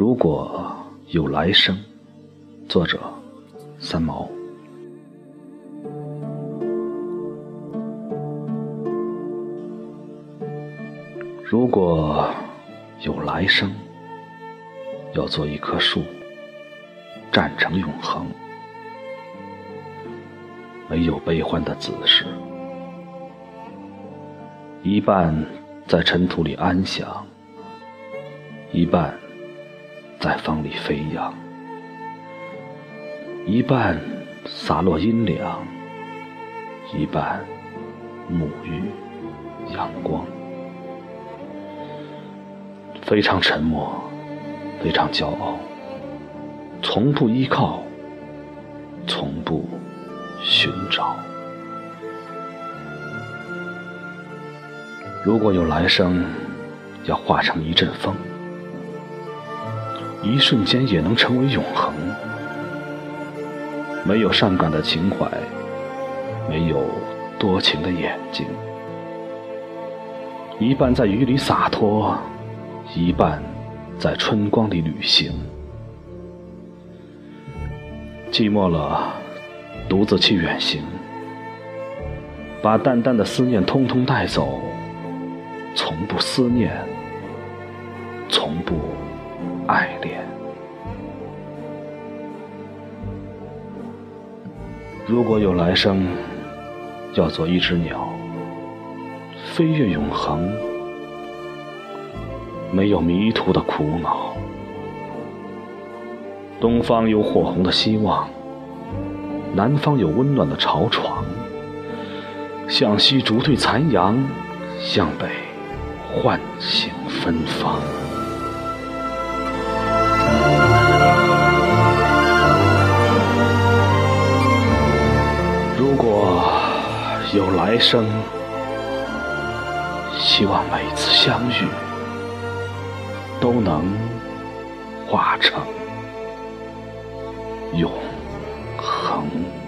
如果有来生，作者三毛。如果有来生，要做一棵树，站成永恒，没有悲欢的姿势，一半在尘土里安详，一半在风里飞扬，一半洒落阴凉，一半沐浴阳光。非常沉默，非常骄傲，从不依靠，从不寻找。如果有来生，要化成一阵风，一瞬间也能成为永恒。没有善感的情怀，没有多情的眼睛，一半在雨里洒脱。一半在春光里旅行，寂寞了，独自去远行，把淡淡的思念通通带走，从不思念，从不爱恋。如果有来生，要做一只鸟，飞越永恒。没有迷途的苦恼，东方有火红的希望，南方有温暖的巢床。向西逐退残阳，向北唤醒芬芳。有来生，希望每次相遇。都能化成永恒。